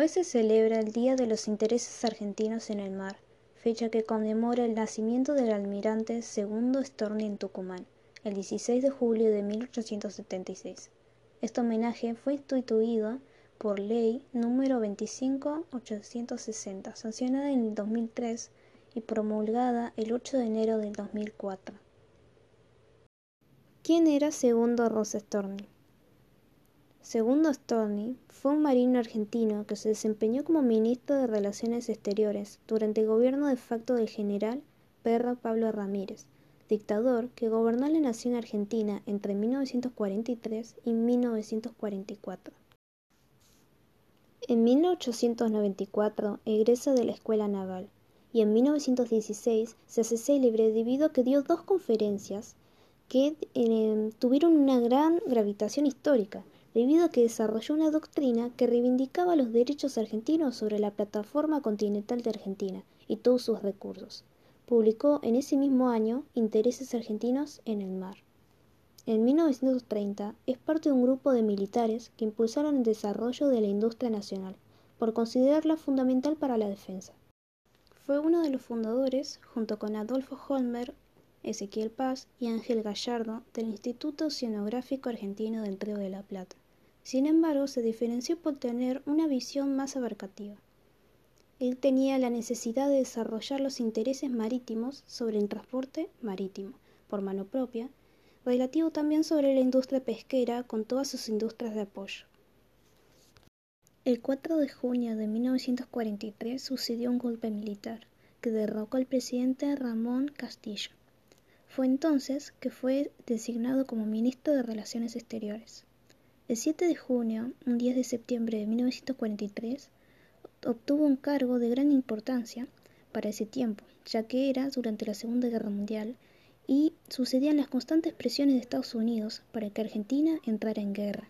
Hoy se celebra el Día de los Intereses Argentinos en el Mar, fecha que conmemora el nacimiento del almirante Segundo Storni en Tucumán, el 16 de julio de 1876. Este homenaje fue instituido por Ley número 25860, sancionada en el 2003 y promulgada el 8 de enero del 2004. ¿Quién era Segundo Rosa Storni? Segundo Storni fue un marino argentino que se desempeñó como ministro de Relaciones Exteriores durante el gobierno de facto del general Pedro Pablo Ramírez, dictador que gobernó la nación argentina entre 1943 y 1944. En 1894 egresa de la Escuela Naval y en 1916 se hace célebre debido a que dio dos conferencias que eh, tuvieron una gran gravitación histórica debido a que desarrolló una doctrina que reivindicaba los derechos argentinos sobre la plataforma continental de Argentina y todos sus recursos. Publicó en ese mismo año Intereses argentinos en el mar. En 1930 es parte de un grupo de militares que impulsaron el desarrollo de la industria nacional, por considerarla fundamental para la defensa. Fue uno de los fundadores, junto con Adolfo Holmer, Ezequiel Paz y Ángel Gallardo, del Instituto Oceanográfico Argentino del Río de la Plata. Sin embargo, se diferenció por tener una visión más abarcativa. Él tenía la necesidad de desarrollar los intereses marítimos sobre el transporte marítimo, por mano propia, relativo también sobre la industria pesquera con todas sus industrias de apoyo. El 4 de junio de 1943 sucedió un golpe militar que derrocó al presidente Ramón Castillo. Fue entonces que fue designado como ministro de Relaciones Exteriores. El 7 de junio, un 10 de septiembre de 1943, obtuvo un cargo de gran importancia para ese tiempo, ya que era durante la Segunda Guerra Mundial y sucedían las constantes presiones de Estados Unidos para que Argentina entrara en guerra.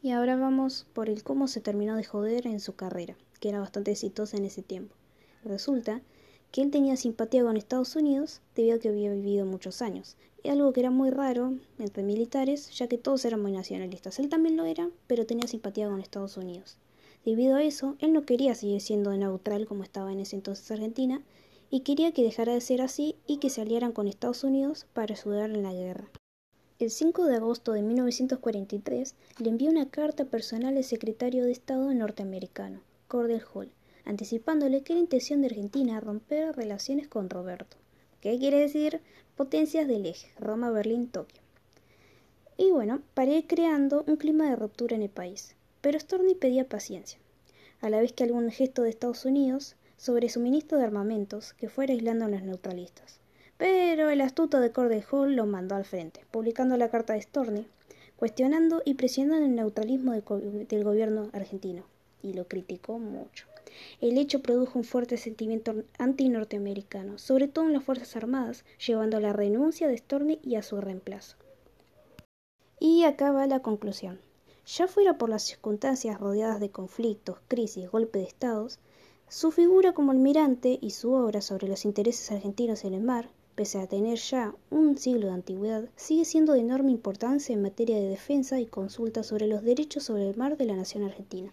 Y ahora vamos por el cómo se terminó de joder en su carrera, que era bastante exitosa en ese tiempo. Resulta que él tenía simpatía con Estados Unidos debido a que había vivido muchos años, y algo que era muy raro entre militares, ya que todos eran muy nacionalistas. Él también lo era, pero tenía simpatía con Estados Unidos. Debido a eso, él no quería seguir siendo neutral como estaba en ese entonces Argentina, y quería que dejara de ser así y que se aliaran con Estados Unidos para ayudar en la guerra. El 5 de agosto de 1943 le envió una carta personal al secretario de Estado norteamericano, Cordell Hull, anticipándole que era intención de Argentina romper relaciones con Roberto. ¿Qué quiere decir? Potencias del eje, Roma, Berlín, Tokio. Y bueno, para creando un clima de ruptura en el país. Pero Storni pedía paciencia, a la vez que algún gesto de Estados Unidos sobre suministro de armamentos que fuera aislando a los neutralistas. Pero el astuto de Cordell Hull lo mandó al frente, publicando la carta de Storni, cuestionando y presionando el neutralismo del gobierno argentino, y lo criticó mucho. El hecho produjo un fuerte sentimiento anti-norteamericano, sobre todo en las Fuerzas Armadas, llevando a la renuncia de Storni y a su reemplazo. Y acá va la conclusión. Ya fuera por las circunstancias rodeadas de conflictos, crisis, golpe de estados, su figura como almirante y su obra sobre los intereses argentinos en el mar, pese a tener ya un siglo de antigüedad, sigue siendo de enorme importancia en materia de defensa y consulta sobre los derechos sobre el mar de la nación argentina.